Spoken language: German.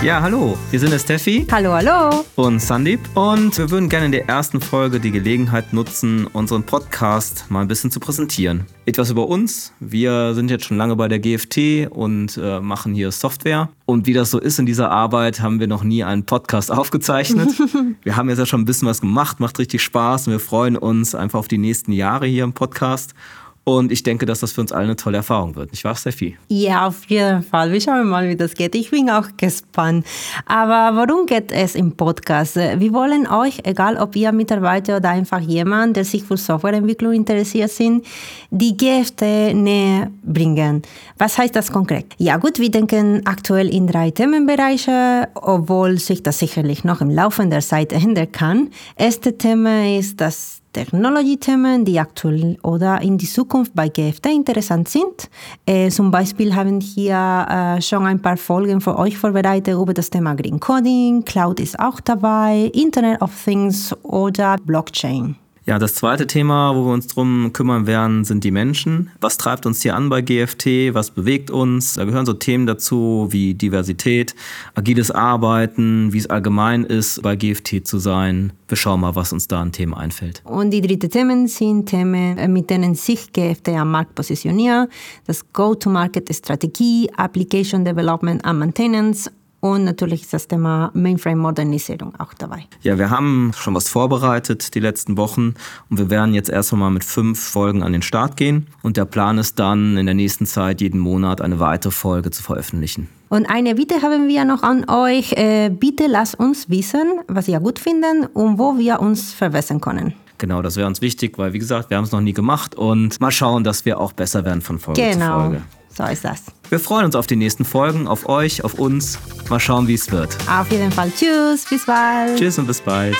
Ja, hallo, wir sind der Steffi. Hallo, hallo. Und Sandeep. Und wir würden gerne in der ersten Folge die Gelegenheit nutzen, unseren Podcast mal ein bisschen zu präsentieren. Etwas über uns. Wir sind jetzt schon lange bei der GFT und äh, machen hier Software. Und wie das so ist in dieser Arbeit, haben wir noch nie einen Podcast aufgezeichnet. wir haben jetzt ja schon ein bisschen was gemacht, macht richtig Spaß und wir freuen uns einfach auf die nächsten Jahre hier im Podcast. Und ich denke, dass das für uns alle eine tolle Erfahrung wird. Nicht wahr, Steffi? Ja, auf jeden Fall. Wir schauen mal, wie das geht. Ich bin auch gespannt. Aber worum geht es im Podcast? Wir wollen euch, egal ob ihr Mitarbeiter oder einfach jemand, der sich für Softwareentwicklung interessiert sind, die GFT näher bringen. Was heißt das konkret? Ja gut, wir denken aktuell in drei Themenbereiche, obwohl sich das sicherlich noch im Laufe der Zeit ändern kann. Erste Thema ist das Technology-Themen, die aktuell oder in die Zukunft bei GFT interessant sind. Äh, zum Beispiel haben hier äh, schon ein paar Folgen für euch vorbereitet über das Thema Green Coding, Cloud ist auch dabei, Internet of Things oder Blockchain. Ja, das zweite Thema, wo wir uns drum kümmern werden, sind die Menschen. Was treibt uns hier an bei GFT? Was bewegt uns? Da gehören so Themen dazu wie Diversität, agiles Arbeiten, wie es allgemein ist, bei GFT zu sein. Wir schauen mal, was uns da an Themen einfällt. Und die dritten Themen sind Themen, äh, mit denen sich GFT am Markt positioniert. Das Go-to-Market-Strategie, Application Development and Maintenance und natürlich ist das Thema Mainframe-Modernisierung auch dabei. Ja, wir haben schon was vorbereitet die letzten Wochen und wir werden jetzt erst einmal mit fünf Folgen an den Start gehen. Und der Plan ist dann, in der nächsten Zeit jeden Monat eine weitere Folge zu veröffentlichen. Und eine Bitte haben wir noch an euch. Äh, bitte lasst uns wissen, was ihr gut finden und wo wir uns verbessern können. Genau, das wäre uns wichtig, weil wie gesagt, wir haben es noch nie gemacht und mal schauen, dass wir auch besser werden von Folge genau. zu Folge. So ist das. Wir freuen uns auf die nächsten Folgen, auf euch, auf uns. Mal schauen, wie es wird. Auf jeden Fall. Tschüss, bis bald. Tschüss und bis bald.